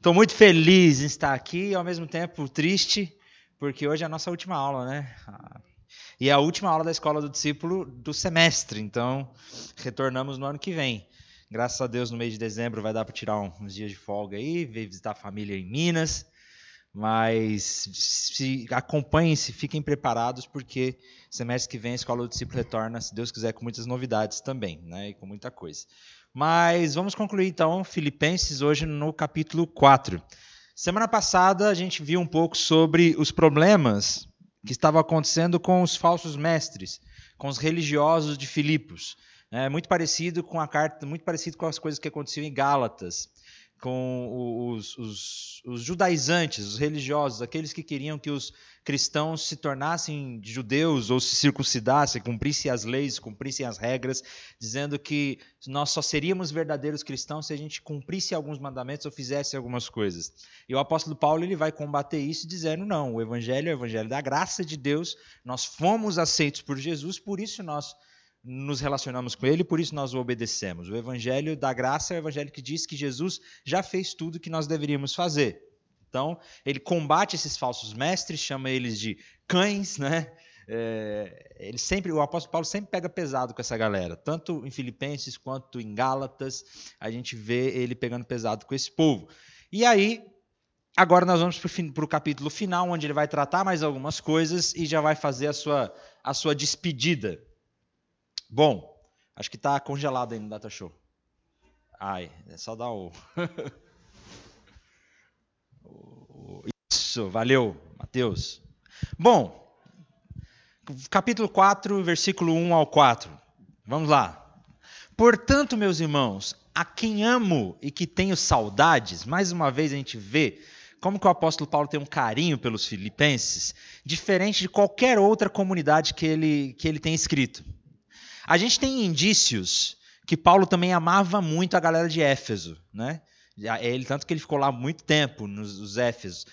Estou muito feliz em estar aqui e ao mesmo tempo triste, porque hoje é a nossa última aula, né? E é a última aula da escola do discípulo do semestre, então retornamos no ano que vem. Graças a Deus, no mês de dezembro vai dar para tirar uns dias de folga aí, vir visitar a família em Minas. Mas se acompanhem-se, fiquem preparados, porque semestre que vem a escola do discípulo retorna, se Deus quiser, com muitas novidades também, né? E com muita coisa. Mas vamos concluir então Filipenses hoje no capítulo 4. Semana passada a gente viu um pouco sobre os problemas que estavam acontecendo com os falsos mestres, com os religiosos de Filipos. É muito parecido com a carta, muito parecido com as coisas que aconteciam em Gálatas com os, os, os, judaizantes, os religiosos, aqueles que queriam que os cristãos se tornassem judeus ou se circuncidassem, cumprissem as leis, cumprissem as regras, dizendo que nós só seríamos verdadeiros cristãos se a gente cumprisse alguns mandamentos ou fizesse algumas coisas. E o apóstolo Paulo ele vai combater isso dizendo: não, o evangelho é o evangelho da graça de Deus, nós fomos aceitos por Jesus, por isso nós nos relacionamos com ele, por isso nós o obedecemos. O evangelho da graça é o evangelho que diz que Jesus já fez tudo que nós deveríamos fazer. Então, ele combate esses falsos mestres, chama eles de cães, né? É, ele sempre, o apóstolo Paulo sempre pega pesado com essa galera, tanto em Filipenses quanto em Gálatas, a gente vê ele pegando pesado com esse povo. E aí, agora nós vamos para o capítulo final, onde ele vai tratar mais algumas coisas e já vai fazer a sua, a sua despedida. Bom, acho que está congelado aí no Data Show. Ai, é só dar o. Isso, valeu, Mateus. Bom, capítulo 4, versículo 1 ao 4. Vamos lá. Portanto, meus irmãos, a quem amo e que tenho saudades, mais uma vez a gente vê como que o apóstolo Paulo tem um carinho pelos filipenses, diferente de qualquer outra comunidade que ele, que ele tem escrito. A gente tem indícios que Paulo também amava muito a galera de Éfeso, né? Ele tanto que ele ficou lá muito tempo nos Éfesos,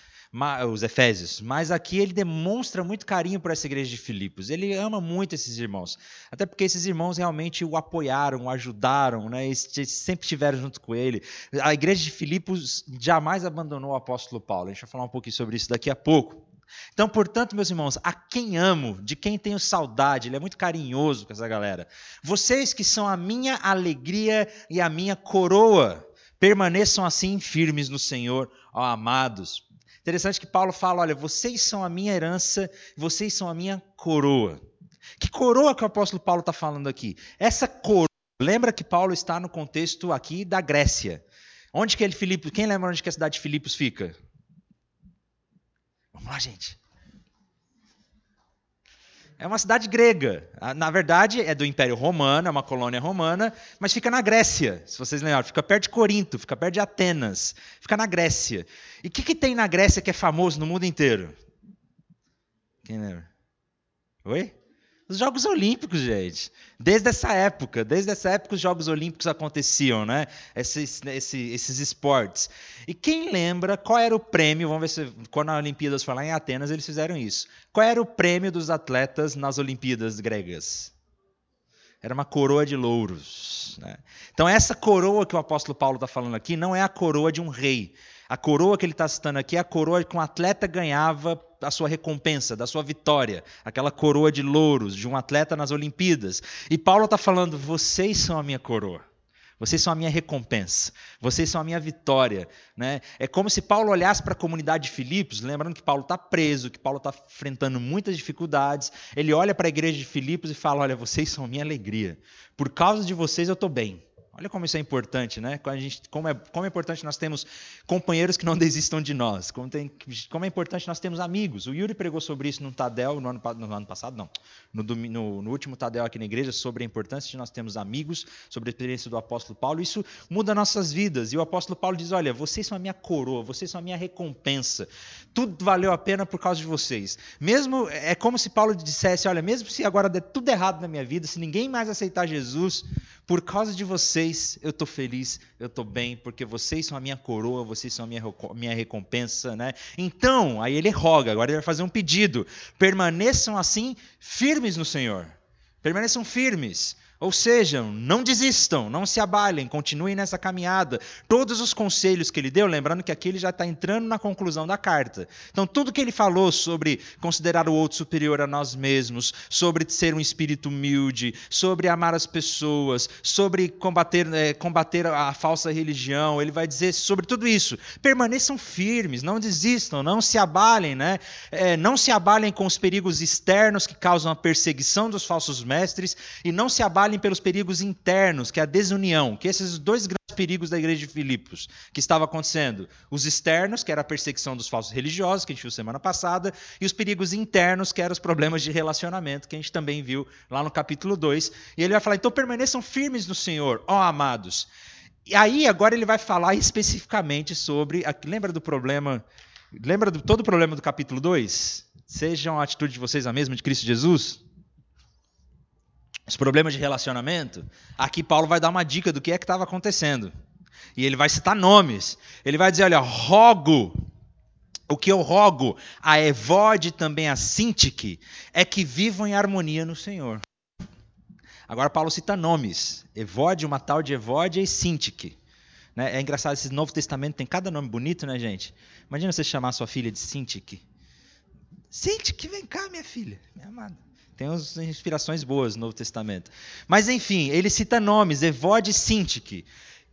os Efésios, mas aqui ele demonstra muito carinho por essa igreja de Filipos. Ele ama muito esses irmãos, até porque esses irmãos realmente o apoiaram, o ajudaram, né? Sempre estiveram junto com ele. A igreja de Filipos jamais abandonou o apóstolo Paulo. A gente vai falar um pouquinho sobre isso daqui a pouco. Então, portanto, meus irmãos, a quem amo, de quem tenho saudade, ele é muito carinhoso com essa galera. Vocês que são a minha alegria e a minha coroa, permaneçam assim firmes no Senhor, ó amados. Interessante que Paulo fala: olha, vocês são a minha herança, vocês são a minha coroa. Que coroa que o apóstolo Paulo está falando aqui? Essa coroa, lembra que Paulo está no contexto aqui da Grécia. Onde que ele, Filipos, quem lembra onde que a cidade de Filipos fica? Vamos lá, gente. É uma cidade grega. Na verdade, é do Império Romano, é uma colônia romana, mas fica na Grécia, se vocês lembrarem. Fica perto de Corinto, fica perto de Atenas. Fica na Grécia. E o que, que tem na Grécia que é famoso no mundo inteiro? Quem lembra? Oi? Os Jogos Olímpicos, gente. Desde essa época, desde essa época os Jogos Olímpicos aconteciam, né? Esses, esses, esses esportes. E quem lembra qual era o prêmio? Vamos ver se quando a Olimpíadas foi lá em Atenas eles fizeram isso. Qual era o prêmio dos atletas nas Olimpíadas gregas? Era uma coroa de louros. Né? Então essa coroa que o apóstolo Paulo está falando aqui não é a coroa de um rei. A coroa que ele está citando aqui é a coroa que um atleta ganhava a sua recompensa, da sua vitória, aquela coroa de louros de um atleta nas Olimpíadas. E Paulo está falando: vocês são a minha coroa. Vocês são a minha recompensa. Vocês são a minha vitória. Né? É como se Paulo olhasse para a comunidade de Filipos, lembrando que Paulo está preso, que Paulo está enfrentando muitas dificuldades. Ele olha para a igreja de Filipos e fala: Olha, vocês são a minha alegria. Por causa de vocês eu estou bem. Olha como isso é importante, né? Como, gente, como, é, como é importante nós termos companheiros que não desistam de nós. Como, tem, como, é importante nós termos amigos. O Yuri pregou sobre isso no Tadel, no ano, no ano passado, não. No, no, no, último Tadel aqui na igreja, sobre a importância de nós termos amigos, sobre a experiência do apóstolo Paulo. Isso muda nossas vidas. E o apóstolo Paulo diz: Olha, vocês são a minha coroa, vocês são a minha recompensa. Tudo valeu a pena por causa de vocês. Mesmo, é como se Paulo dissesse: Olha, mesmo se agora der tudo errado na minha vida, se ninguém mais aceitar Jesus, por causa de vocês, eu estou feliz, eu estou bem, porque vocês são a minha coroa, vocês são a minha, minha recompensa, né? Então, aí ele roga, agora ele vai fazer um pedido. Permaneçam assim, firmes no Senhor. Permaneçam firmes. Ou seja, não desistam, não se abalem, continuem nessa caminhada. Todos os conselhos que ele deu, lembrando que aqui ele já está entrando na conclusão da carta. Então, tudo que ele falou sobre considerar o outro superior a nós mesmos, sobre ser um espírito humilde, sobre amar as pessoas, sobre combater, é, combater a falsa religião, ele vai dizer sobre tudo isso. Permaneçam firmes, não desistam, não se abalem, né? É, não se abalem com os perigos externos que causam a perseguição dos falsos mestres e não se abalem pelos perigos internos, que é a desunião, que esses dois grandes perigos da igreja de Filipos que estava acontecendo. Os externos, que era a perseguição dos falsos religiosos, que a gente viu semana passada, e os perigos internos, que eram os problemas de relacionamento, que a gente também viu lá no capítulo 2. E ele vai falar: então permaneçam firmes no Senhor, ó amados. E aí, agora ele vai falar especificamente sobre. Lembra do problema. Lembra de todo o problema do capítulo 2? Sejam a atitude de vocês a mesma de Cristo Jesus? Os problemas de relacionamento, aqui Paulo vai dar uma dica do que é que estava acontecendo. E ele vai citar nomes. Ele vai dizer: olha, rogo. O que eu rogo a Evode também a Sintique é que vivam em harmonia no Senhor. Agora Paulo cita nomes. Evode, uma tal de Evode e Sintique. Né? É engraçado, esse Novo Testamento tem cada nome bonito, né, gente? Imagina você chamar sua filha de Sintique. Sintique, vem cá, minha filha, minha amada. Tem umas inspirações boas no Novo Testamento. Mas, enfim, ele cita nomes, Evod e Sintique,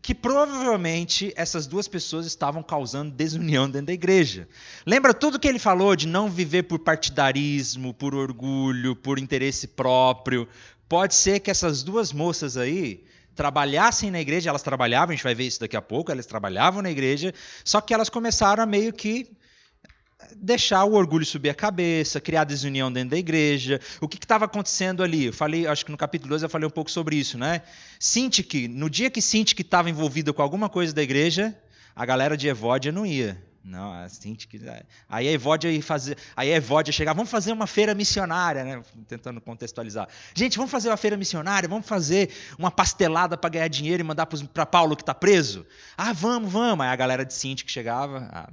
que provavelmente essas duas pessoas estavam causando desunião dentro da igreja. Lembra tudo que ele falou de não viver por partidarismo, por orgulho, por interesse próprio? Pode ser que essas duas moças aí trabalhassem na igreja, elas trabalhavam, a gente vai ver isso daqui a pouco, elas trabalhavam na igreja, só que elas começaram a meio que deixar o orgulho subir a cabeça, criar desunião dentro da igreja. O que estava acontecendo ali? Eu falei, acho que no capítulo 2 eu falei um pouco sobre isso, né? Sintique, no dia que Sintique estava envolvida com alguma coisa da igreja, a galera de Evódia não ia. Não, a Sintique, aí a Evódia ia fazer, aí a Evódia chegava, vamos fazer uma feira missionária, né? Tentando contextualizar. Gente, vamos fazer uma feira missionária, vamos fazer uma pastelada para ganhar dinheiro e mandar para Paulo que está preso? Ah, vamos, vamos. Aí a galera de Sintique chegava, ah,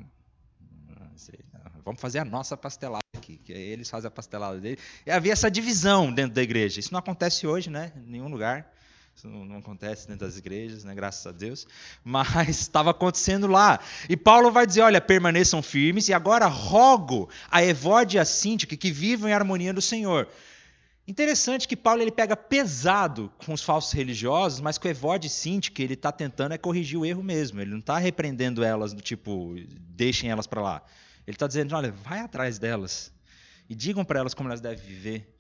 Vamos fazer a nossa pastelada aqui, que eles fazem a pastelada dele. E havia essa divisão dentro da igreja. Isso não acontece hoje, né? Em nenhum lugar. Isso não, acontece dentro das igrejas, né? Graças a Deus. Mas estava acontecendo lá. E Paulo vai dizer: olha, permaneçam firmes, e agora rogo a Evode e a Síntica que vivam em harmonia do Senhor. Interessante que Paulo ele pega pesado com os falsos religiosos, mas com Evode e Sintique ele está tentando é corrigir o erro mesmo. Ele não está repreendendo elas do tipo, deixem elas para lá. Ele está dizendo: olha, vai atrás delas e digam para elas como elas devem viver,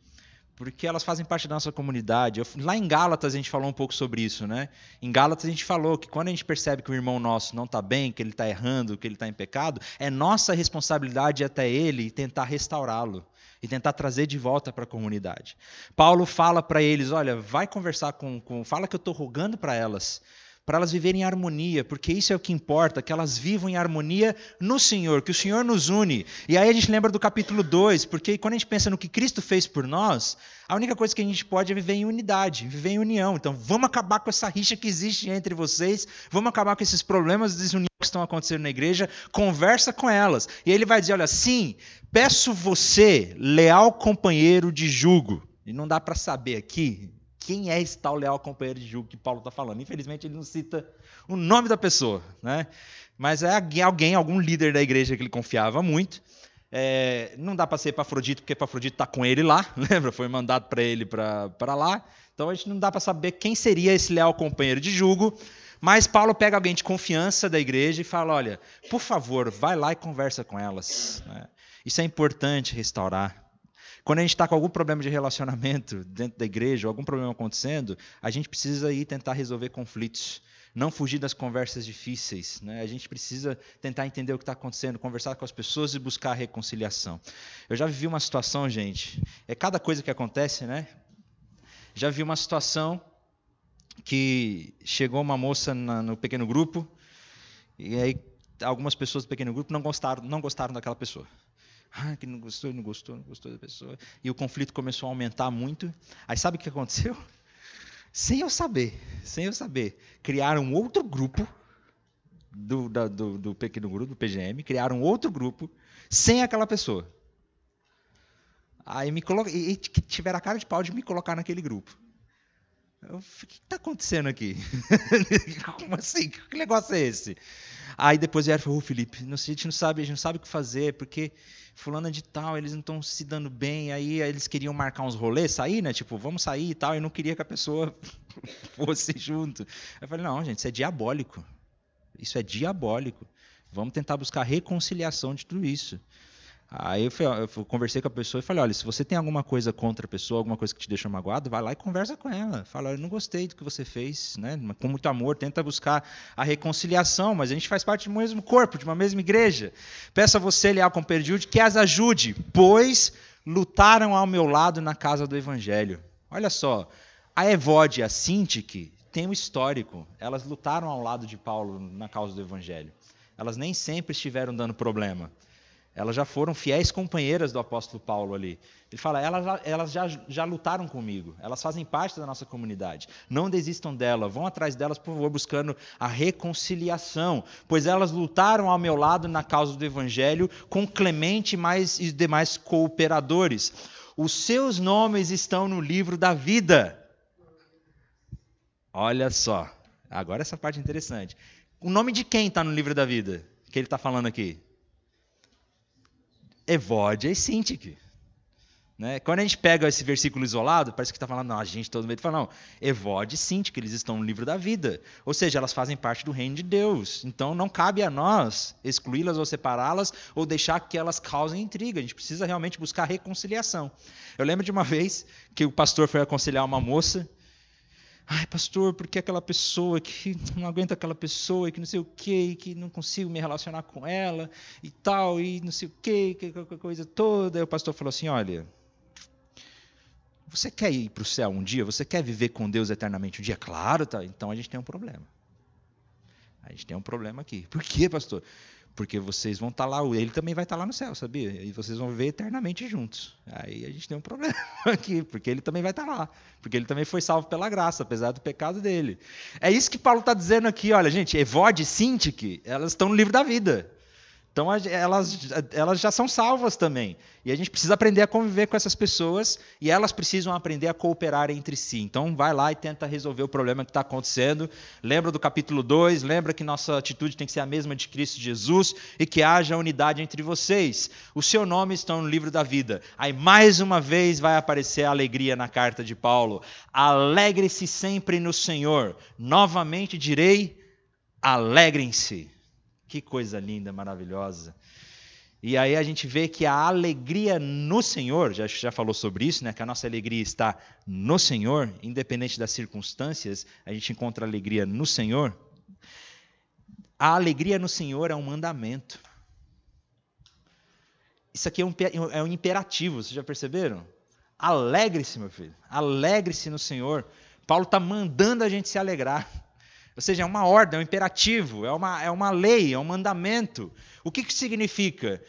porque elas fazem parte da nossa comunidade. Eu, lá em Gálatas a gente falou um pouco sobre isso, né? Em Gálatas a gente falou que quando a gente percebe que o irmão nosso não está bem, que ele está errando, que ele está em pecado, é nossa responsabilidade até ele tentar restaurá-lo e tentar trazer de volta para a comunidade. Paulo fala para eles: olha, vai conversar com, com fala que eu estou rogando para elas para elas viverem em harmonia, porque isso é o que importa, que elas vivam em harmonia no Senhor, que o Senhor nos une. E aí a gente lembra do capítulo 2, porque quando a gente pensa no que Cristo fez por nós, a única coisa que a gente pode é viver em unidade, viver em união. Então vamos acabar com essa rixa que existe entre vocês, vamos acabar com esses problemas de desunião que estão acontecendo na igreja, conversa com elas. E ele vai dizer: olha, sim, peço você, leal companheiro de jugo. E não dá para saber aqui, quem é esse tal leal companheiro de julgo que Paulo está falando. Infelizmente, ele não cita o nome da pessoa, né? mas é alguém, algum líder da igreja que ele confiava muito. É, não dá para ser Epafrodito, porque Epafrodito está com ele lá, lembra? Foi mandado para ele para lá. Então a gente não dá para saber quem seria esse leal companheiro de julgo. Mas Paulo pega alguém de confiança da igreja e fala: olha, por favor, vai lá e conversa com elas. Né? Isso é importante restaurar. Quando a gente está com algum problema de relacionamento dentro da igreja, algum problema acontecendo, a gente precisa ir tentar resolver conflitos. Não fugir das conversas difíceis. Né? A gente precisa tentar entender o que está acontecendo, conversar com as pessoas e buscar a reconciliação. Eu já vivi uma situação, gente, é cada coisa que acontece, né? Já vi uma situação que chegou uma moça na, no pequeno grupo, e aí algumas pessoas do pequeno grupo não gostaram, não gostaram daquela pessoa. Ah, que não gostou, não gostou, não gostou da pessoa. E o conflito começou a aumentar muito. Aí sabe o que aconteceu? Sem eu saber, sem eu saber, criaram outro grupo do, da, do, do pequeno grupo, do PGM, criaram outro grupo sem aquela pessoa. Aí me coloca, e tiveram a cara de pau de me colocar naquele grupo. Eu, o que está acontecendo aqui? Como assim? Que negócio é esse? Aí depois vieram e falou, ô Felipe, a gente não sabe, a gente não sabe o que fazer, porque fulana de tal, eles não estão se dando bem, aí eles queriam marcar uns rolês, sair, né? Tipo, vamos sair e tal, e não queria que a pessoa fosse junto. Eu falei, não, gente, isso é diabólico. Isso é diabólico. Vamos tentar buscar reconciliação de tudo isso. Aí eu, fui, eu, conversei com a pessoa e falei: olha, se você tem alguma coisa contra a pessoa, alguma coisa que te deixa magoado, vai lá e conversa com ela. Fala: eu não gostei do que você fez, né? com muito amor, tenta buscar a reconciliação, mas a gente faz parte do mesmo corpo, de uma mesma igreja. Peço a você, leal com Perdiude, que as ajude, pois lutaram ao meu lado na casa do evangelho. Olha só, a Evode e a Sintique têm um histórico. Elas lutaram ao lado de Paulo na causa do evangelho. Elas nem sempre estiveram dando problema. Elas já foram fiéis companheiras do apóstolo Paulo ali. Ele fala, elas, elas já, já lutaram comigo, elas fazem parte da nossa comunidade. Não desistam dela, vão atrás delas, por favor, buscando a reconciliação, pois elas lutaram ao meu lado na causa do evangelho com Clemente mais, e demais cooperadores. Os seus nomes estão no livro da vida. Olha só, agora essa parte é interessante. O nome de quem está no livro da vida que ele está falando aqui? Evódia e Sintique. Né? Quando a gente pega esse versículo isolado, parece que está falando, não, a gente todo mundo fala, não, Evódia e Sintique, eles estão no livro da vida. Ou seja, elas fazem parte do reino de Deus. Então não cabe a nós excluí-las ou separá-las ou deixar que elas causem intriga. A gente precisa realmente buscar reconciliação. Eu lembro de uma vez que o pastor foi aconselhar uma moça Ai, pastor, porque aquela pessoa que não aguenta aquela pessoa e que não sei o quê, que não consigo me relacionar com ela e tal, e não sei o quê, que coisa toda. Aí o pastor falou assim: olha, você quer ir para o céu um dia? Você quer viver com Deus eternamente um dia? Claro, tá. Então a gente tem um problema. A gente tem um problema aqui. Por quê, pastor? Porque vocês vão estar tá lá, ele também vai estar tá lá no céu, sabia? E vocês vão viver eternamente juntos. Aí a gente tem um problema aqui, porque ele também vai estar tá lá. Porque ele também foi salvo pela graça, apesar do pecado dele. É isso que Paulo está dizendo aqui, olha, gente, Evode e Sintique, elas estão no livro da vida. Então elas, elas já são salvas também. E a gente precisa aprender a conviver com essas pessoas e elas precisam aprender a cooperar entre si. Então vai lá e tenta resolver o problema que está acontecendo. Lembra do capítulo 2, lembra que nossa atitude tem que ser a mesma de Cristo Jesus e que haja unidade entre vocês. O seu nome está no livro da vida. Aí mais uma vez vai aparecer a alegria na carta de Paulo. Alegre-se sempre no Senhor. Novamente direi, alegrem-se. Que coisa linda, maravilhosa. E aí a gente vê que a alegria no Senhor, já, já falou sobre isso, né? que a nossa alegria está no Senhor, independente das circunstâncias, a gente encontra alegria no Senhor. A alegria no Senhor é um mandamento. Isso aqui é um, é um imperativo, vocês já perceberam? Alegre-se, meu filho. Alegre-se no Senhor. Paulo está mandando a gente se alegrar. Ou seja, é uma ordem, é um imperativo, é uma, é uma lei, é um mandamento. O que, que significa?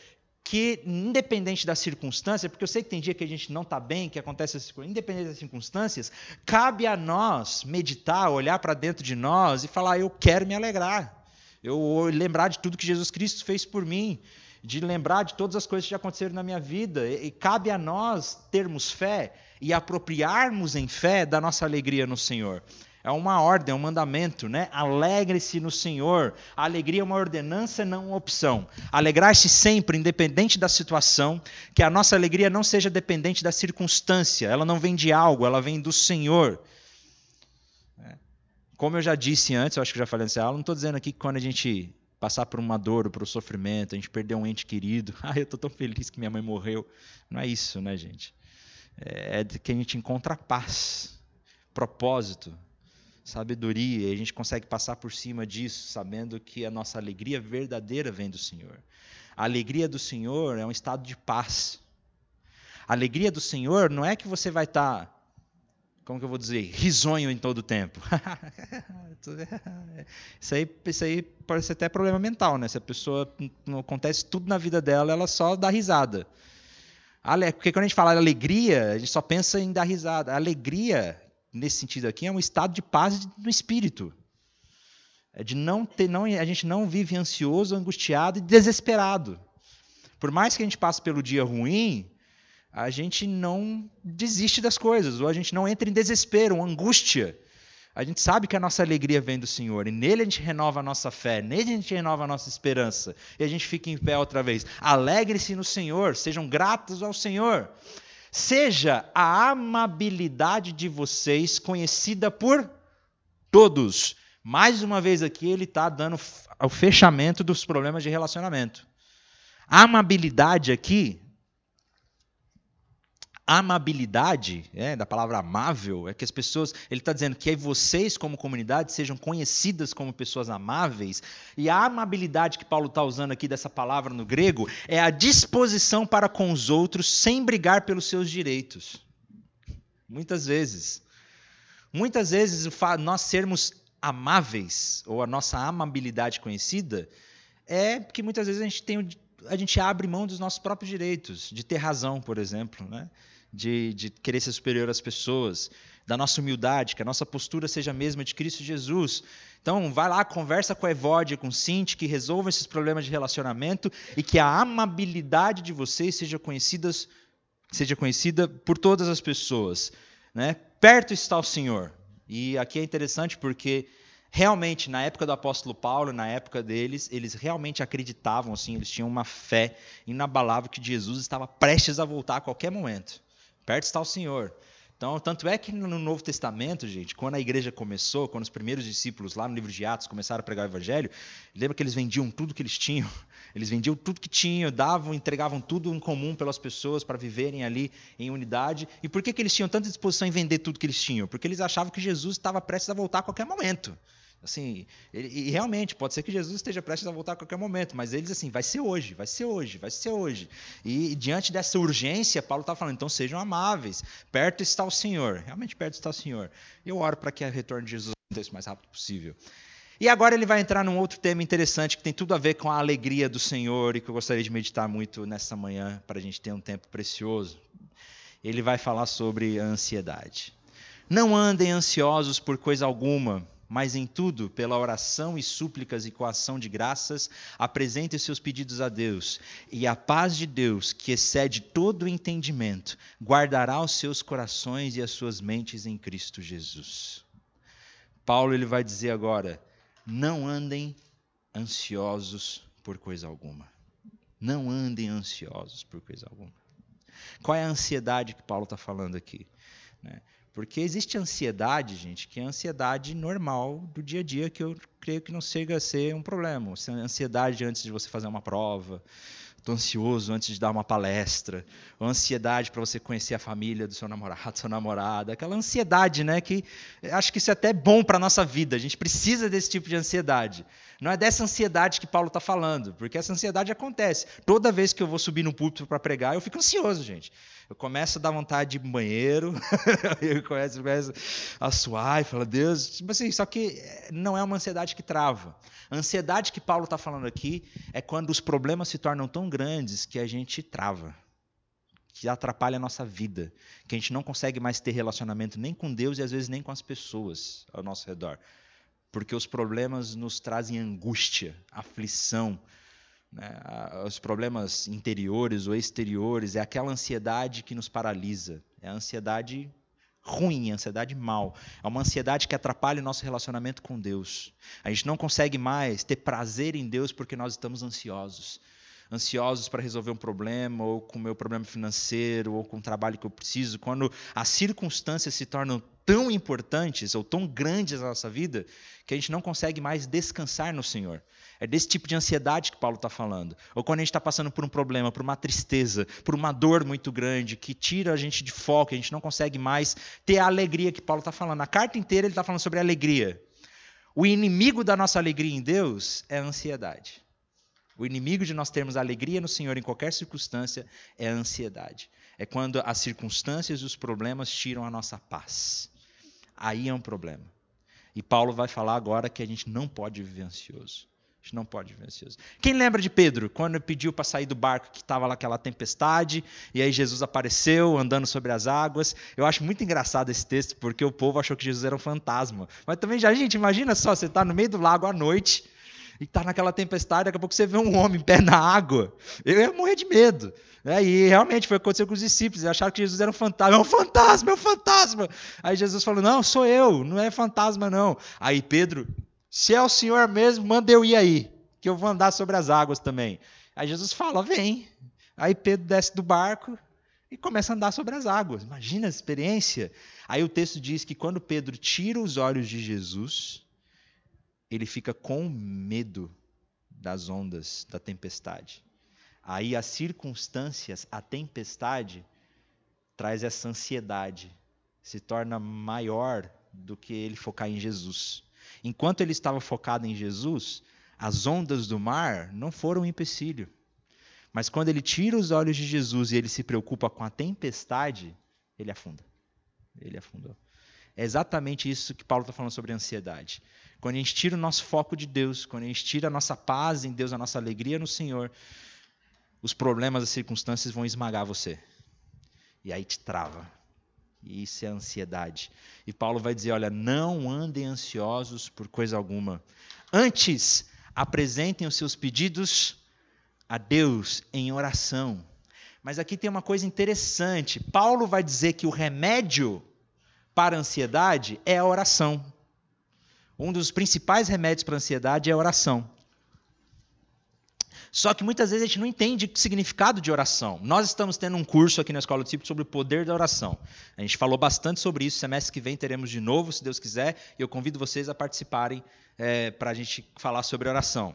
Que, independente da circunstância, porque eu sei que tem dia que a gente não está bem, que acontece independente das circunstâncias, cabe a nós meditar, olhar para dentro de nós e falar: eu quero me alegrar. Eu lembrar de tudo que Jesus Cristo fez por mim, de lembrar de todas as coisas que já aconteceram na minha vida. E, e cabe a nós termos fé e apropriarmos em fé da nossa alegria no Senhor. É uma ordem, é um mandamento, né? Alegre-se no Senhor. A alegria é uma ordenança, não uma opção. Alegrar-se sempre, independente da situação, que a nossa alegria não seja dependente da circunstância. Ela não vem de algo, ela vem do Senhor. É. Como eu já disse antes, eu acho que já falei nessa aula, não estou dizendo aqui que quando a gente passar por uma dor, por um sofrimento, a gente perder um ente querido, ah, eu estou tão feliz que minha mãe morreu. Não é isso, né, gente? É que a gente encontra paz, propósito, sabedoria, e a gente consegue passar por cima disso, sabendo que a nossa alegria verdadeira vem do Senhor. A alegria do Senhor é um estado de paz. A alegria do Senhor não é que você vai estar, tá, como que eu vou dizer, risonho em todo o tempo. isso, aí, isso aí ser até problema mental, né? Se a pessoa não acontece tudo na vida dela, ela só dá risada. Porque quando a gente fala alegria, a gente só pensa em dar risada. A alegria nesse sentido aqui, é um estado de paz no espírito. É de não ter, não, a gente não vive ansioso, angustiado e desesperado. Por mais que a gente passe pelo dia ruim, a gente não desiste das coisas, ou a gente não entra em desespero, angústia. A gente sabe que a nossa alegria vem do Senhor, e nele a gente renova a nossa fé, nele a gente renova a nossa esperança, e a gente fica em pé outra vez. Alegre-se no Senhor, sejam gratos ao Senhor. Seja a amabilidade de vocês conhecida por todos. Mais uma vez aqui, ele está dando o fechamento dos problemas de relacionamento. A amabilidade aqui amabilidade, é, da palavra amável, é que as pessoas, ele está dizendo que vocês, como comunidade, sejam conhecidas como pessoas amáveis. E a amabilidade que Paulo está usando aqui dessa palavra no grego é a disposição para com os outros sem brigar pelos seus direitos. Muitas vezes. Muitas vezes nós sermos amáveis, ou a nossa amabilidade conhecida, é que muitas vezes a gente tem a gente abre mão dos nossos próprios direitos, de ter razão, por exemplo, né? de, de querer ser superior às pessoas, da nossa humildade, que a nossa postura seja a mesma de Cristo Jesus. Então, vai lá, conversa com a Evódia, com o Cinti, que resolva esses problemas de relacionamento e que a amabilidade de vocês seja, conhecidas, seja conhecida por todas as pessoas. Né? Perto está o Senhor. E aqui é interessante porque realmente, na época do apóstolo Paulo, na época deles, eles realmente acreditavam, assim, eles tinham uma fé inabalável que Jesus estava prestes a voltar a qualquer momento. Perto está o Senhor. Então, tanto é que no Novo Testamento, gente, quando a igreja começou, quando os primeiros discípulos lá no livro de Atos começaram a pregar o evangelho, lembra que eles vendiam tudo que eles tinham? Eles vendiam tudo que tinham, davam, entregavam tudo em comum pelas pessoas para viverem ali em unidade. E por que, que eles tinham tanta disposição em vender tudo que eles tinham? Porque eles achavam que Jesus estava prestes a voltar a qualquer momento. Assim, ele, e realmente, pode ser que Jesus esteja prestes a voltar a qualquer momento, mas eles assim, vai ser hoje, vai ser hoje, vai ser hoje. E, e diante dessa urgência, Paulo está falando, então sejam amáveis, perto está o Senhor, realmente perto está o Senhor. Eu oro para que o retorno de Jesus aconteça o mais rápido possível. E agora ele vai entrar num outro tema interessante que tem tudo a ver com a alegria do Senhor e que eu gostaria de meditar muito nessa manhã para a gente ter um tempo precioso. Ele vai falar sobre a ansiedade. Não andem ansiosos por coisa alguma mas em tudo, pela oração e súplicas e com ação de graças, apresente seus pedidos a Deus, e a paz de Deus, que excede todo o entendimento, guardará os seus corações e as suas mentes em Cristo Jesus. Paulo ele vai dizer agora: não andem ansiosos por coisa alguma. Não andem ansiosos por coisa alguma. Qual é a ansiedade que Paulo está falando aqui? Porque existe ansiedade, gente, que é a ansiedade normal do dia a dia, que eu creio que não chega a ser um problema. Ansiedade antes de você fazer uma prova, estou ansioso antes de dar uma palestra, ansiedade para você conhecer a família do seu namorado, sua namorada, aquela ansiedade, né, que acho que isso é até bom para a nossa vida, a gente precisa desse tipo de ansiedade. Não é dessa ansiedade que Paulo está falando, porque essa ansiedade acontece. Toda vez que eu vou subir no púlpito para pregar, eu fico ansioso, gente. Eu começo a dar vontade de ir banheiro, eu começo, começo a suar e falar, Deus, tipo assim, só que não é uma ansiedade que trava. A ansiedade que Paulo está falando aqui é quando os problemas se tornam tão grandes que a gente trava, que atrapalha a nossa vida, que a gente não consegue mais ter relacionamento nem com Deus e às vezes nem com as pessoas ao nosso redor. Porque os problemas nos trazem angústia, aflição, né? Os problemas interiores ou exteriores, é aquela ansiedade que nos paralisa. É a ansiedade ruim, a ansiedade mal. É uma ansiedade que atrapalha o nosso relacionamento com Deus. A gente não consegue mais ter prazer em Deus porque nós estamos ansiosos. Ansiosos para resolver um problema, ou com o meu problema financeiro, ou com o trabalho que eu preciso. Quando as circunstâncias se tornam tão importantes ou tão grandes na nossa vida, que a gente não consegue mais descansar no Senhor. É desse tipo de ansiedade que Paulo está falando. Ou quando a gente está passando por um problema, por uma tristeza, por uma dor muito grande, que tira a gente de foco, a gente não consegue mais ter a alegria que Paulo está falando. A carta inteira ele está falando sobre alegria. O inimigo da nossa alegria em Deus é a ansiedade. O inimigo de nós termos alegria no Senhor em qualquer circunstância é a ansiedade. É quando as circunstâncias e os problemas tiram a nossa paz. Aí é um problema. E Paulo vai falar agora que a gente não pode viver ansioso. A gente não pode viver ansioso. Quem lembra de Pedro, quando pediu para sair do barco que estava lá aquela tempestade, e aí Jesus apareceu andando sobre as águas? Eu acho muito engraçado esse texto, porque o povo achou que Jesus era um fantasma. Mas também já, gente, imagina só, você está no meio do lago à noite, e tá naquela tempestade, daqui a pouco você vê um homem em pé na água. Eu ia morrer de medo. Né? E realmente foi o que aconteceu com os discípulos. Eles acharam que Jesus era um fantasma. É um fantasma, é um fantasma. Aí Jesus falou: Não, sou eu, não é fantasma, não. Aí Pedro, se é o Senhor mesmo, manda eu ir aí, que eu vou andar sobre as águas também. Aí Jesus fala: Vem. Aí Pedro desce do barco e começa a andar sobre as águas. Imagina a experiência. Aí o texto diz que quando Pedro tira os olhos de Jesus, ele fica com medo das ondas, da tempestade. Aí as circunstâncias, a tempestade, traz essa ansiedade, se torna maior do que ele focar em Jesus. Enquanto ele estava focado em Jesus, as ondas do mar não foram um empecilho. Mas quando ele tira os olhos de Jesus e ele se preocupa com a tempestade, ele afunda. Ele afundou. É exatamente isso que Paulo está falando sobre a ansiedade. Quando a gente tira o nosso foco de Deus, quando a gente tira a nossa paz em Deus, a nossa alegria no Senhor, os problemas, as circunstâncias vão esmagar você. E aí te trava. E isso é ansiedade. E Paulo vai dizer: olha, não andem ansiosos por coisa alguma. Antes, apresentem os seus pedidos a Deus em oração. Mas aqui tem uma coisa interessante. Paulo vai dizer que o remédio para a ansiedade é a oração. Um dos principais remédios para a ansiedade é a oração. Só que muitas vezes a gente não entende o significado de oração. Nós estamos tendo um curso aqui na Escola do Discípulo sobre o poder da oração. A gente falou bastante sobre isso. Semestre que vem teremos de novo, se Deus quiser. E eu convido vocês a participarem é, para a gente falar sobre oração.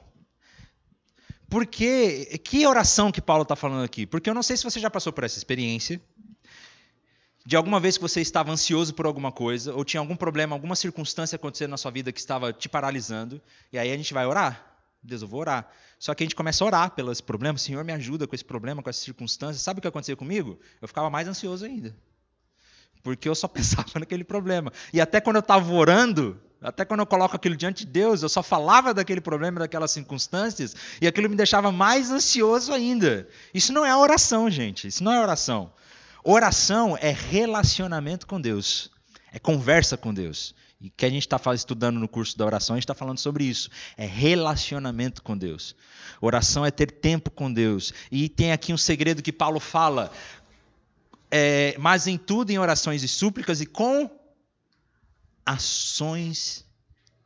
Porque, que oração que Paulo está falando aqui? Porque eu não sei se você já passou por essa experiência, de alguma vez que você estava ansioso por alguma coisa, ou tinha algum problema, alguma circunstância acontecendo na sua vida que estava te paralisando, e aí a gente vai orar. Deus, eu vou orar. Só que a gente começa a orar pelos problemas, Senhor, me ajuda com esse problema, com essa circunstância. Sabe o que aconteceu comigo? Eu ficava mais ansioso ainda. Porque eu só pensava naquele problema. E até quando eu estava orando, até quando eu coloco aquilo diante de Deus, eu só falava daquele problema, daquelas circunstâncias, e aquilo me deixava mais ansioso ainda. Isso não é oração, gente. Isso não é oração. Oração é relacionamento com Deus. É conversa com Deus. E que a gente está estudando no curso da oração, a gente está falando sobre isso. É relacionamento com Deus. Oração é ter tempo com Deus. E tem aqui um segredo que Paulo fala. É, mas em tudo, em orações e súplicas e com ações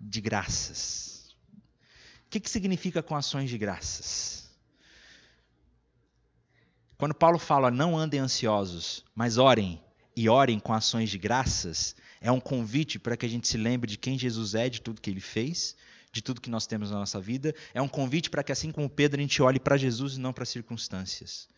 de graças. O que, que significa com ações de graças? Quando Paulo fala não andem ansiosos, mas orem e orem com ações de graças, é um convite para que a gente se lembre de quem Jesus é, de tudo que ele fez, de tudo que nós temos na nossa vida. É um convite para que, assim como Pedro, a gente olhe para Jesus e não para as circunstâncias.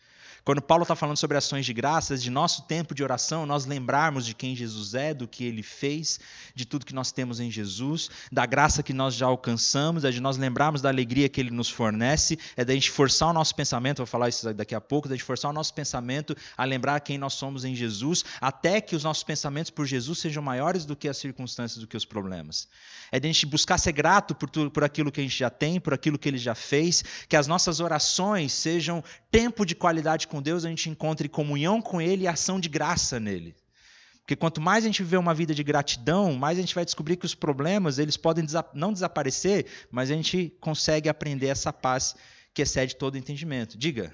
Quando Paulo está falando sobre ações de graças, de nosso tempo de oração, nós lembrarmos de quem Jesus é, do que ele fez, de tudo que nós temos em Jesus, da graça que nós já alcançamos, é de nós lembrarmos da alegria que ele nos fornece, é da gente forçar o nosso pensamento, vou falar isso daqui a pouco, da gente forçar o nosso pensamento a lembrar quem nós somos em Jesus, até que os nossos pensamentos por Jesus sejam maiores do que as circunstâncias, do que os problemas. É de a gente buscar ser grato por, tudo, por aquilo que a gente já tem, por aquilo que ele já fez, que as nossas orações sejam tempo de qualidade com Deus, a gente encontre comunhão com Ele e ação de graça nele. Porque quanto mais a gente viver uma vida de gratidão, mais a gente vai descobrir que os problemas eles podem não desaparecer, mas a gente consegue aprender essa paz que excede todo entendimento. Diga.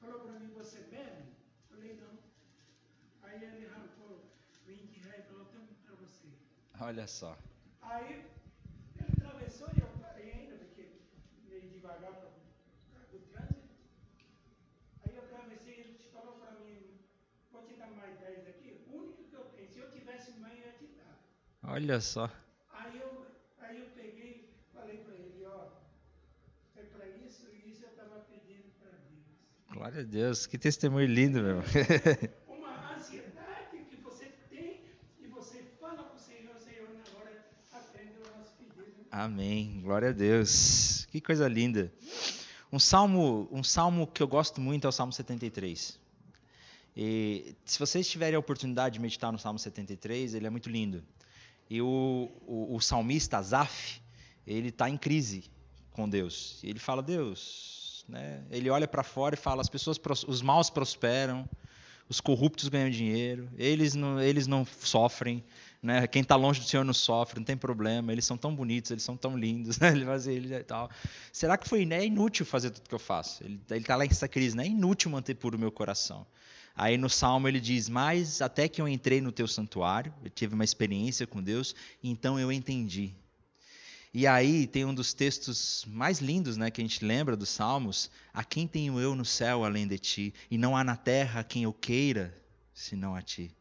falou para mim, você bebe? Falei, não. Aí ele arrancou 20 reais e falou, toma para você. Olha só. Aí ele atravessou e eu parei ainda, porque meio devagar para do trânsito. Aí eu atravessei e ele falou para mim, vou te dar mais 10 aqui, o único que eu tenho, se eu tivesse mãe eu ia te dar. Olha só. Glória a Deus, que testemunho lindo, meu. Uma ansiedade que você tem e você fala para o Senhor, Senhor, na hora atende o nosso pedido. Amém. Glória a Deus. Que coisa linda. Um salmo, um salmo que eu gosto muito é o Salmo 73. E se vocês tiverem a oportunidade de meditar no Salmo 73, ele é muito lindo. E o, o, o salmista Azaf, ele está em crise com Deus. E ele fala: Deus, né? ele olha para fora e fala: as pessoas, os maus prosperam, os corruptos ganham dinheiro, eles não, eles não sofrem, né? Quem está longe do Senhor não sofre, não tem problema. Eles são tão bonitos, eles são tão lindos, né? Ele faz ele e tal. Será que foi né, inútil fazer tudo que eu faço? Ele está lá nessa crise, né? É inútil manter puro o meu coração. Aí no Salmo ele diz: Mas até que eu entrei no teu santuário, eu tive uma experiência com Deus, então eu entendi. E aí tem um dos textos mais lindos né, que a gente lembra dos Salmos: A quem tenho eu no céu além de ti? E não há na terra quem eu queira senão a ti.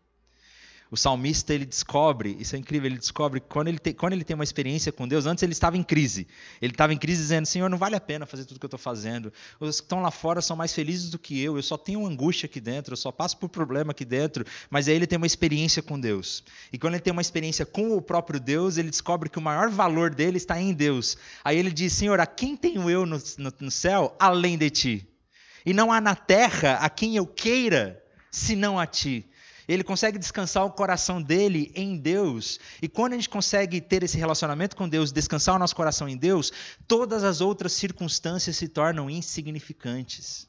O salmista ele descobre, isso é incrível, ele descobre que quando ele, tem, quando ele tem uma experiência com Deus, antes ele estava em crise. Ele estava em crise dizendo: Senhor, não vale a pena fazer tudo que eu estou fazendo. Os que estão lá fora são mais felizes do que eu. Eu só tenho angústia aqui dentro, eu só passo por problema aqui dentro. Mas aí ele tem uma experiência com Deus. E quando ele tem uma experiência com o próprio Deus, ele descobre que o maior valor dele está em Deus. Aí ele diz: Senhor, a quem tenho eu no, no, no céu além de ti? E não há na terra a quem eu queira senão a ti. Ele consegue descansar o coração dele em Deus. E quando a gente consegue ter esse relacionamento com Deus, descansar o nosso coração em Deus, todas as outras circunstâncias se tornam insignificantes.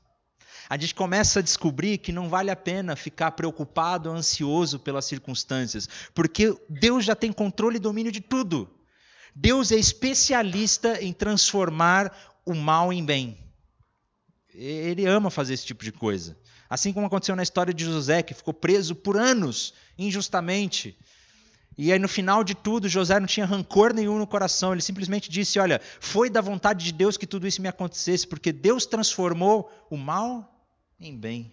A gente começa a descobrir que não vale a pena ficar preocupado ansioso pelas circunstâncias, porque Deus já tem controle e domínio de tudo. Deus é especialista em transformar o mal em bem. Ele ama fazer esse tipo de coisa. Assim como aconteceu na história de José, que ficou preso por anos injustamente. E aí, no final de tudo, José não tinha rancor nenhum no coração. Ele simplesmente disse: Olha, foi da vontade de Deus que tudo isso me acontecesse, porque Deus transformou o mal em bem.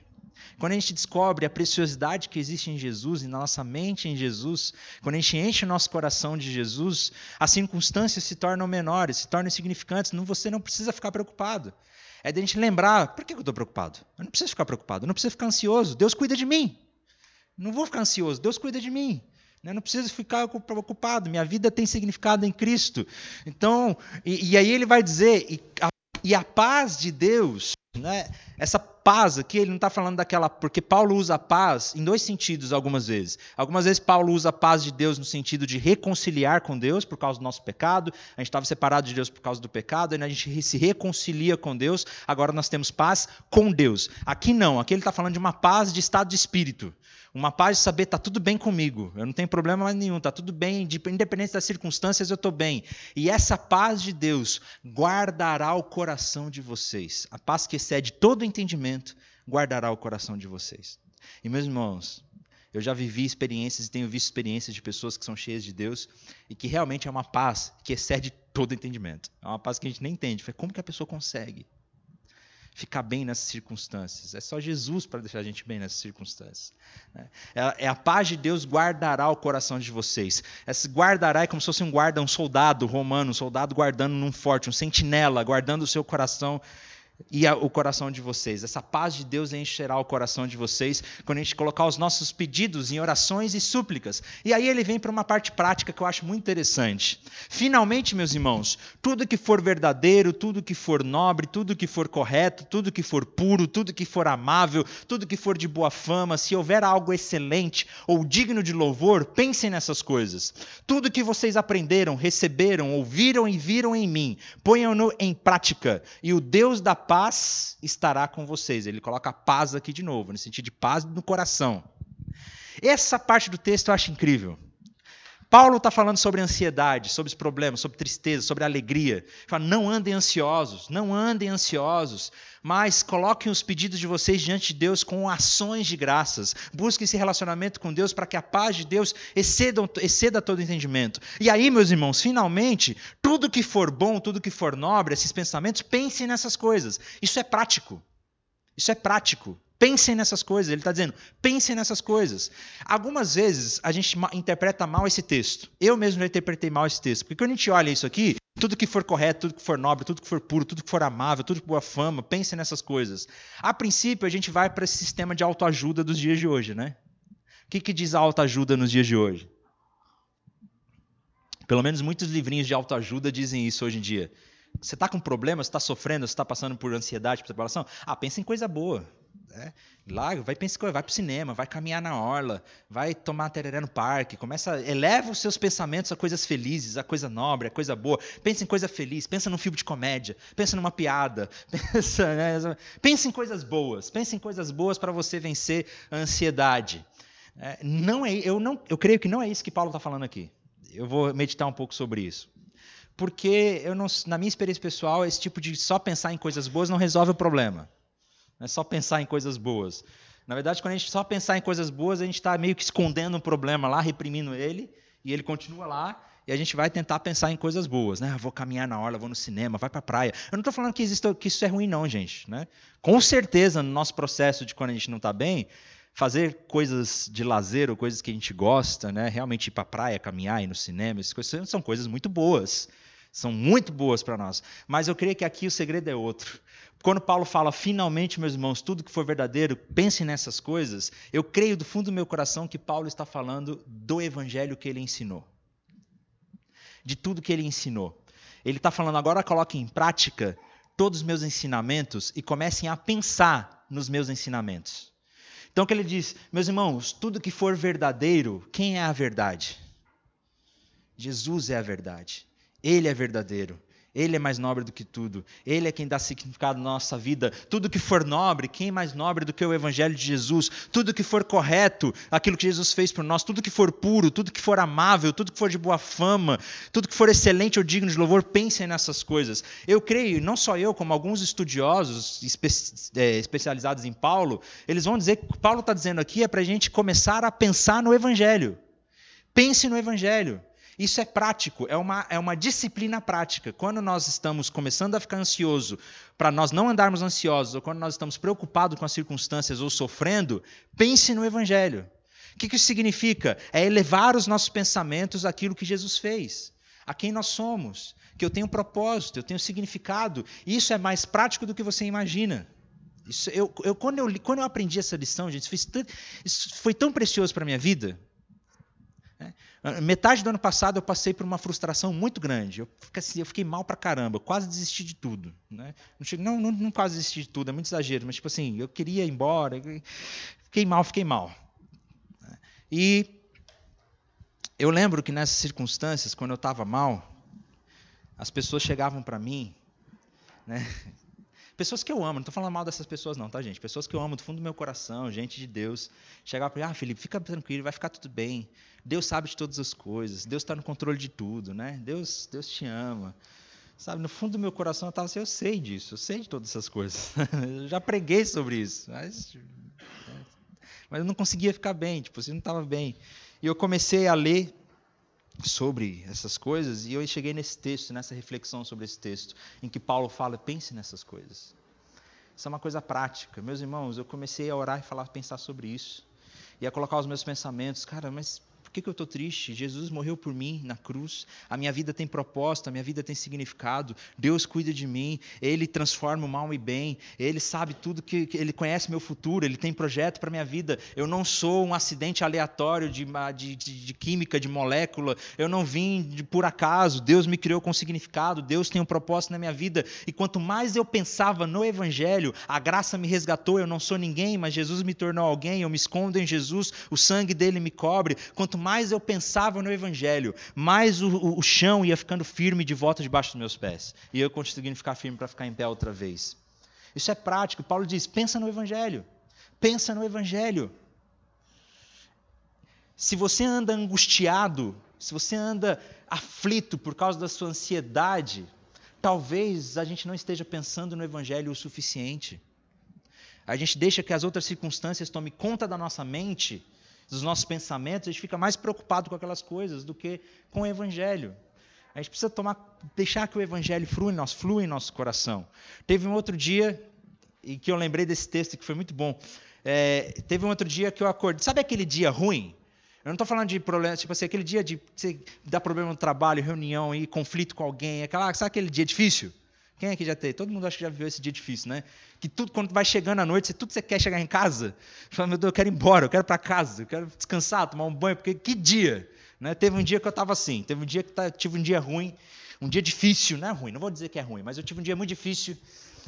Quando a gente descobre a preciosidade que existe em Jesus e na nossa mente em Jesus, quando a gente enche o nosso coração de Jesus, as circunstâncias se tornam menores, se tornam insignificantes. Você não precisa ficar preocupado. É de a gente lembrar, por que eu estou preocupado? Eu não preciso ficar preocupado, eu não preciso ficar ansioso. Deus cuida de mim. Não vou ficar ansioso, Deus cuida de mim. Eu não preciso ficar preocupado, minha vida tem significado em Cristo. Então, e, e aí ele vai dizer, e a, e a paz de Deus, né, essa paz aqui, ele não está falando daquela. Porque Paulo usa a paz em dois sentidos algumas vezes. Algumas vezes Paulo usa a paz de Deus no sentido de reconciliar com Deus por causa do nosso pecado. A gente estava separado de Deus por causa do pecado, e a gente se reconcilia com Deus. Agora nós temos paz com Deus. Aqui não, aqui ele está falando de uma paz de estado de espírito. Uma paz de saber, está tudo bem comigo, eu não tenho problema nenhum, está tudo bem, independente das circunstâncias, eu estou bem. E essa paz de Deus guardará o coração de vocês. A paz que excede todo entendimento guardará o coração de vocês. E, meus irmãos, eu já vivi experiências e tenho visto experiências de pessoas que são cheias de Deus e que realmente é uma paz que excede todo entendimento. É uma paz que a gente nem entende. Como que a pessoa consegue? Ficar bem nessas circunstâncias. É só Jesus para deixar a gente bem nessas circunstâncias. Né? É, é a paz de Deus guardará o coração de vocês. Esse guardará é como se fosse um guarda, um soldado romano, um soldado guardando num forte, um sentinela, guardando o seu coração e o coração de vocês. Essa paz de Deus encherá o coração de vocês quando a gente colocar os nossos pedidos em orações e súplicas. E aí ele vem para uma parte prática que eu acho muito interessante. Finalmente, meus irmãos, tudo que for verdadeiro, tudo que for nobre, tudo que for correto, tudo que for puro, tudo que for amável, tudo que for de boa fama, se houver algo excelente ou digno de louvor, pensem nessas coisas. Tudo que vocês aprenderam, receberam, ouviram e viram em mim, ponham-no em prática, e o Deus da paz estará com vocês. Ele coloca paz aqui de novo, no sentido de paz no coração. Essa parte do texto eu acho incrível. Paulo está falando sobre ansiedade, sobre os problemas, sobre tristeza, sobre alegria. Ele fala, não andem ansiosos, não andem ansiosos, mas coloquem os pedidos de vocês diante de Deus com ações de graças. Busquem esse relacionamento com Deus para que a paz de Deus exceda, exceda todo entendimento. E aí, meus irmãos, finalmente, tudo que for bom, tudo que for nobre, esses pensamentos, pensem nessas coisas. Isso é prático. Isso é prático. Pensem nessas coisas. Ele está dizendo, pensem nessas coisas. Algumas vezes a gente interpreta mal esse texto. Eu mesmo já interpretei mal esse texto. Porque quando a gente olha isso aqui, Tudo que for correto, tudo que for nobre, tudo que for puro, tudo que for amável, tudo que boa fama, pense nessas coisas. A princípio, a gente vai para esse sistema de autoajuda dos dias de hoje, né? O que, que diz a autoajuda nos dias de hoje? Pelo menos muitos livrinhos de autoajuda dizem isso hoje em dia. Você está com problema, você está sofrendo, está passando por ansiedade, por separação? Ah, pensa em coisa boa. Né? Lá, vai pensar, vai para o cinema, vai caminhar na orla, vai tomar tereré no parque, começa, eleva os seus pensamentos a coisas felizes, a coisa nobre, a coisa boa. Pensa em coisa feliz, pensa num filme de comédia, pensa numa piada, pensa, né? pensa em coisas boas, pensa em coisas boas para você vencer a ansiedade. É, não é, eu, não, eu creio que não é isso que Paulo está falando aqui. Eu vou meditar um pouco sobre isso porque eu não, na minha experiência pessoal, esse tipo de só pensar em coisas boas não resolve o problema. Não é só pensar em coisas boas. Na verdade, quando a gente só pensar em coisas boas, a gente está meio que escondendo um problema lá, reprimindo ele, e ele continua lá, e a gente vai tentar pensar em coisas boas, né? Vou caminhar na orla, vou no cinema, vai para a praia. Eu não estou falando que, que isso é ruim, não, gente. Né? Com certeza, no nosso processo de quando a gente não está bem, fazer coisas de lazer ou coisas que a gente gosta, né? realmente ir para a praia, caminhar, ir no cinema, essas coisas são coisas muito boas são muito boas para nós. Mas eu creio que aqui o segredo é outro. Quando Paulo fala, finalmente, meus irmãos, tudo que for verdadeiro, pense nessas coisas, eu creio do fundo do meu coração que Paulo está falando do evangelho que ele ensinou. De tudo que ele ensinou. Ele está falando, agora coloquem em prática todos os meus ensinamentos e comecem a pensar nos meus ensinamentos. Então, que ele diz, meus irmãos, tudo que for verdadeiro, quem é a verdade? Jesus é a verdade. Ele é verdadeiro. Ele é mais nobre do que tudo. Ele é quem dá significado à nossa vida. Tudo que for nobre, quem é mais nobre do que o Evangelho de Jesus? Tudo que for correto, aquilo que Jesus fez por nós. Tudo que for puro, tudo que for amável, tudo que for de boa fama, tudo que for excelente ou digno de louvor, pensem nessas coisas. Eu creio, não só eu, como alguns estudiosos espe é, especializados em Paulo, eles vão dizer que o que Paulo está dizendo aqui é para a gente começar a pensar no Evangelho. Pense no Evangelho. Isso é prático, é uma, é uma disciplina prática. Quando nós estamos começando a ficar ansioso, para nós não andarmos ansiosos, ou quando nós estamos preocupados com as circunstâncias ou sofrendo, pense no Evangelho. O que isso significa? É elevar os nossos pensamentos àquilo que Jesus fez, a quem nós somos, que eu tenho propósito, eu tenho significado. Isso é mais prático do que você imagina. Isso, eu, eu, quando, eu, quando eu aprendi essa lição, gente, isso, isso foi tão precioso para a minha vida. Né? Metade do ano passado eu passei por uma frustração muito grande. Eu fiquei, assim, eu fiquei mal pra caramba, quase desisti de tudo. Né? Não, não, não, quase desisti de tudo, é muito exagero, mas tipo assim, eu queria ir embora. Fiquei mal, fiquei mal. E eu lembro que nessas circunstâncias, quando eu estava mal, as pessoas chegavam para mim, né? Pessoas que eu amo, não estou falando mal dessas pessoas, não, tá, gente? Pessoas que eu amo do fundo do meu coração, gente de Deus. Chegar para ah, Felipe, fica tranquilo, vai ficar tudo bem. Deus sabe de todas as coisas, Deus está no controle de tudo, né? Deus, Deus te ama. Sabe, no fundo do meu coração eu estava assim, eu sei disso, eu sei de todas essas coisas. eu já preguei sobre isso, mas, mas eu não conseguia ficar bem, tipo, assim, não estava bem. E eu comecei a ler sobre essas coisas e eu cheguei nesse texto, nessa reflexão sobre esse texto, em que Paulo fala: pense nessas coisas. Isso é uma coisa prática. Meus irmãos, eu comecei a orar e falar, pensar sobre isso. E a colocar os meus pensamentos, cara, mas que, que eu estou triste? Jesus morreu por mim na cruz. A minha vida tem propósito, a minha vida tem significado. Deus cuida de mim. Ele transforma o mal em bem. Ele sabe tudo que, que ele conhece meu futuro. Ele tem projeto para minha vida. Eu não sou um acidente aleatório de, de, de, de química, de molécula. Eu não vim de por acaso. Deus me criou com significado. Deus tem um propósito na minha vida. E quanto mais eu pensava no Evangelho, a graça me resgatou. Eu não sou ninguém, mas Jesus me tornou alguém. Eu me escondo em Jesus. O sangue dele me cobre. Quanto mais eu pensava no Evangelho, mais o, o, chão ia ficando firme de volta debaixo dos meus pés. E eu conseguindo ficar firme para ficar em pé outra vez. Isso é prático. Paulo diz: pensa no Evangelho. Pensa no Evangelho. Se você anda angustiado, se você anda aflito por causa da sua ansiedade, talvez a gente não esteja pensando no Evangelho o suficiente. A gente deixa que as outras circunstâncias tomem conta da nossa mente dos nossos pensamentos, a gente fica mais preocupado com aquelas coisas do que com o Evangelho. A gente precisa tomar, deixar que o Evangelho flua em, nós, flua em nosso coração. Teve um outro dia, e que eu lembrei desse texto que foi muito bom. É, teve um outro dia que eu acordei. Sabe aquele dia ruim? Eu não estou falando de problema, tipo assim, aquele dia de dar problema no trabalho, reunião e conflito com alguém, aquela, sabe aquele dia difícil? Quem aqui já teve? Todo mundo acho que já viveu esse dia difícil, né? Que tudo, quando vai chegando à noite, você, tudo você quer chegar em casa. Você fala, meu Deus, eu quero ir embora, eu quero ir para casa, eu quero descansar, tomar um banho, porque que dia? Né? Teve um dia que eu estava assim, teve um dia que tá, tive um dia ruim, um dia difícil, não é ruim, não vou dizer que é ruim, mas eu tive um dia muito difícil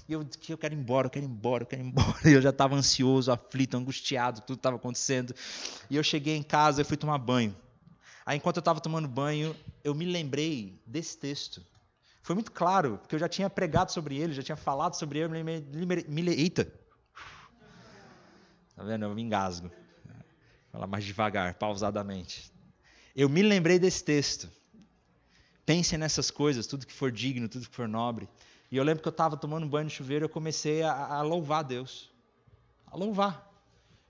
e eu que eu quero ir embora, eu quero ir embora, eu quero ir embora. E eu já estava ansioso, aflito, angustiado, tudo estava acontecendo. E eu cheguei em casa e fui tomar banho. Aí enquanto eu estava tomando banho, eu me lembrei desse texto. Foi muito claro, porque eu já tinha pregado sobre ele, já tinha falado sobre ele, me lembrei, me, eita. Tá vendo? Eu me engasgo. Falar mais devagar, pausadamente. Eu me lembrei desse texto. Pensem nessas coisas, tudo que for digno, tudo que for nobre. E eu lembro que eu estava tomando banho no chuveiro, eu comecei a, a louvar Deus. A louvar.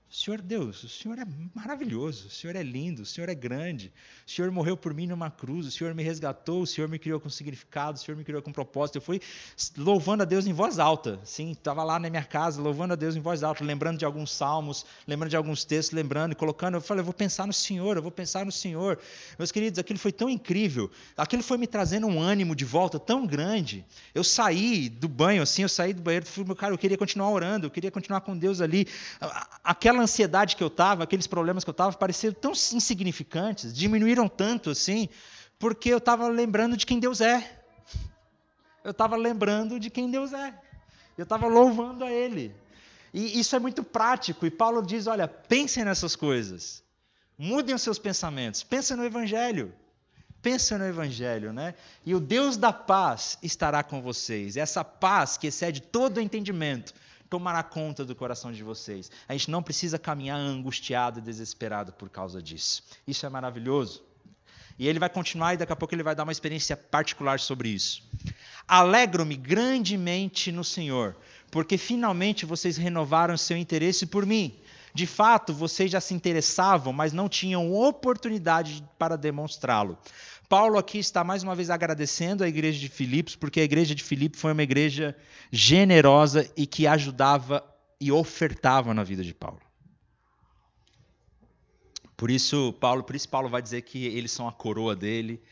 Senhor Deus, o Senhor é maravilhoso, o Senhor é lindo, o Senhor é grande, o Senhor morreu por mim numa cruz, o Senhor me resgatou, o Senhor me criou com significado, o Senhor me criou com propósito. Eu fui louvando a Deus em voz alta, sim, estava lá na minha casa louvando a Deus em voz alta, lembrando de alguns salmos, lembrando de alguns textos, lembrando e colocando. Eu falei, eu vou pensar no Senhor, eu vou pensar no Senhor. Meus queridos, aquilo foi tão incrível, aquilo foi me trazendo um ânimo de volta tão grande. Eu saí do banho, assim, eu saí do banheiro, falei, cara, eu queria continuar orando, eu queria continuar com Deus ali. Aquela ansiedade que eu estava, aqueles problemas que eu estava, pareciam tão insignificantes, diminuíram tanto assim, porque eu estava lembrando de quem Deus é. Eu estava lembrando de quem Deus é. Eu estava louvando a Ele. E isso é muito prático. E Paulo diz: olha, pensem nessas coisas. Mudem os seus pensamentos. Pensem no Evangelho. Pensem no Evangelho, né? E o Deus da paz estará com vocês. Essa paz que excede todo o entendimento tomará conta do coração de vocês. A gente não precisa caminhar angustiado e desesperado por causa disso. Isso é maravilhoso. E ele vai continuar e daqui a pouco ele vai dar uma experiência particular sobre isso. Alegro-me grandemente no Senhor, porque finalmente vocês renovaram seu interesse por mim. De fato, vocês já se interessavam, mas não tinham oportunidade para demonstrá-lo. Paulo aqui está mais uma vez agradecendo a igreja de Filipos, porque a igreja de Filipos foi uma igreja generosa e que ajudava e ofertava na vida de Paulo. Por isso, Paulo, por isso Paulo vai dizer que eles são a coroa dele.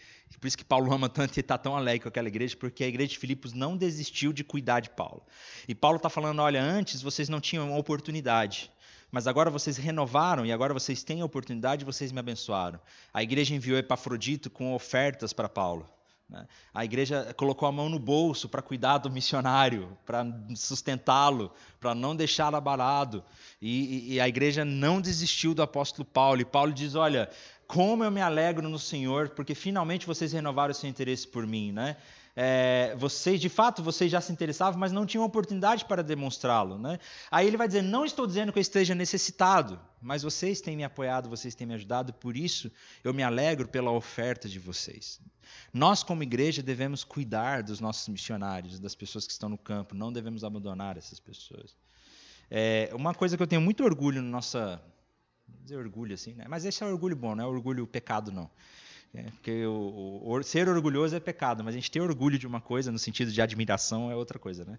Por isso que Paulo ama tanto e está tão alegre com aquela igreja, porque a igreja de Filipos não desistiu de cuidar de Paulo. E Paulo está falando: olha, antes vocês não tinham oportunidade mas agora vocês renovaram e agora vocês têm a oportunidade, vocês me abençoaram. A igreja enviou Epafrodito com ofertas para Paulo. Né? A igreja colocou a mão no bolso para cuidar do missionário, para sustentá-lo, para não deixá-lo abalado. E, e, a igreja não desistiu do apóstolo Paulo. E Paulo diz: Olha, como eu me alegro no Senhor, porque finalmente vocês renovaram o seu interesse por mim. Né? É, vocês, de fato, vocês já se interessavam, mas não tinham oportunidade para demonstrá-lo. Né? Aí ele vai dizer: Não estou dizendo que eu esteja necessitado, mas vocês têm me apoiado, vocês têm me ajudado, por isso eu me alegro pela oferta de vocês. Nós, como igreja, devemos cuidar dos nossos missionários, das pessoas que estão no campo, não devemos abandonar essas pessoas. É, uma coisa que eu tenho muito orgulho na nossa. dizer orgulho assim, né? mas esse é orgulho bom, não é orgulho pecado, não. É, porque o, o, ser orgulhoso é pecado, mas a gente ter orgulho de uma coisa, no sentido de admiração, é outra coisa. Né?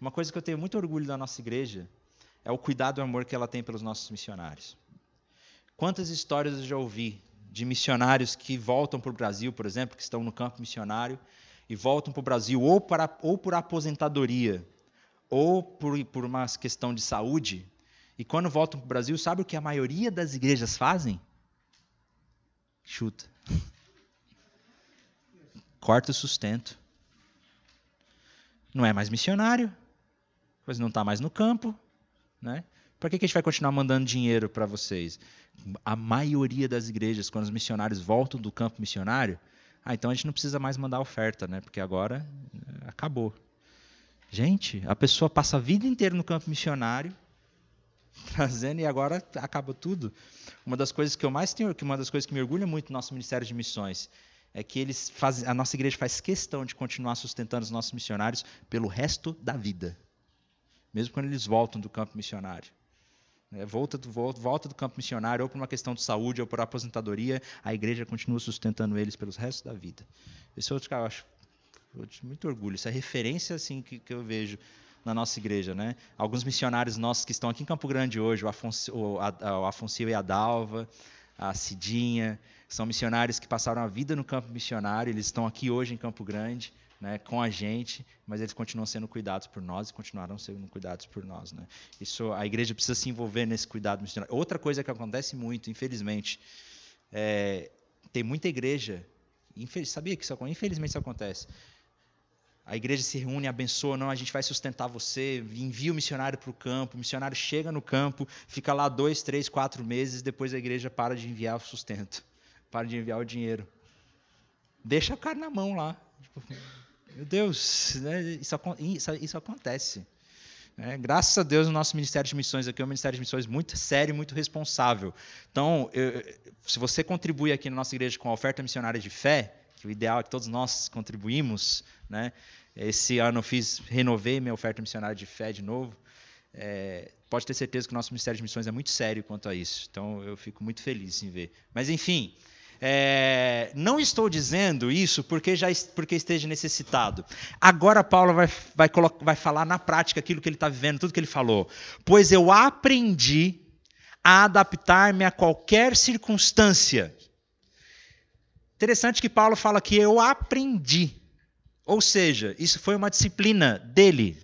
Uma coisa que eu tenho muito orgulho da nossa igreja é o cuidado e o amor que ela tem pelos nossos missionários. Quantas histórias eu já ouvi de missionários que voltam para o Brasil, por exemplo, que estão no campo missionário, e voltam para o Brasil ou, para, ou por aposentadoria, ou por, por uma questão de saúde, e quando voltam para o Brasil, sabe o que a maioria das igrejas fazem? Chuta corta o sustento. Não é mais missionário, pois não está mais no campo. Né? Para que, que a gente vai continuar mandando dinheiro para vocês? A maioria das igrejas, quando os missionários voltam do campo missionário, ah, então a gente não precisa mais mandar oferta, né? porque agora eh, acabou. Gente, a pessoa passa a vida inteira no campo missionário, trazendo e agora acaba tudo. Uma das coisas que eu mais tenho, que uma das coisas que me orgulha muito no nosso ministério de missões é que eles fazem, a nossa igreja faz questão de continuar sustentando os nossos missionários pelo resto da vida, mesmo quando eles voltam do campo missionário. É, volta, do, volta do campo missionário, ou por uma questão de saúde, ou por aposentadoria, a igreja continua sustentando eles pelos restos da vida. Esse é outro que eu acho muito orgulho. Essa é referência assim que, que eu vejo na nossa igreja, né? Alguns missionários nossos que estão aqui em Campo Grande hoje, o Afonso, o, a, o Afonso e a Dalva, a Cidinha, são missionários que passaram a vida no campo missionário, eles estão aqui hoje em Campo Grande, né, com a gente, mas eles continuam sendo cuidados por nós e continuarão sendo cuidados por nós. Né? Isso, a igreja precisa se envolver nesse cuidado missionário. Outra coisa que acontece muito, infelizmente, é, tem muita igreja, infeliz, sabia que isso, infelizmente isso acontece, a igreja se reúne, abençoa, não, a gente vai sustentar você, envia o missionário para o campo, o missionário chega no campo, fica lá dois, três, quatro meses, depois a igreja para de enviar o sustento, para de enviar o dinheiro. Deixa o cara na mão lá. Tipo, meu Deus, né? isso, isso, isso, acontece. É, graças a Deus, o nosso Ministério de Missões aqui é um Ministério de Missões muito sério, muito responsável. Então, eu, se você contribui aqui na nossa igreja com a oferta missionária de fé, que o ideal é que todos nós contribuímos, né? Esse ano eu fiz, renovei minha oferta missionária de fé de novo. É, pode ter certeza que o nosso Ministério de Missões é muito sério quanto a isso. Então eu fico muito feliz em ver. Mas enfim, é, não estou dizendo isso porque já porque esteja necessitado. Agora Paulo vai, vai, vai falar na prática aquilo que ele está vivendo, tudo que ele falou. Pois eu aprendi a adaptar-me a qualquer circunstância. Interessante que Paulo fala que eu aprendi. Ou seja, isso foi uma disciplina dele.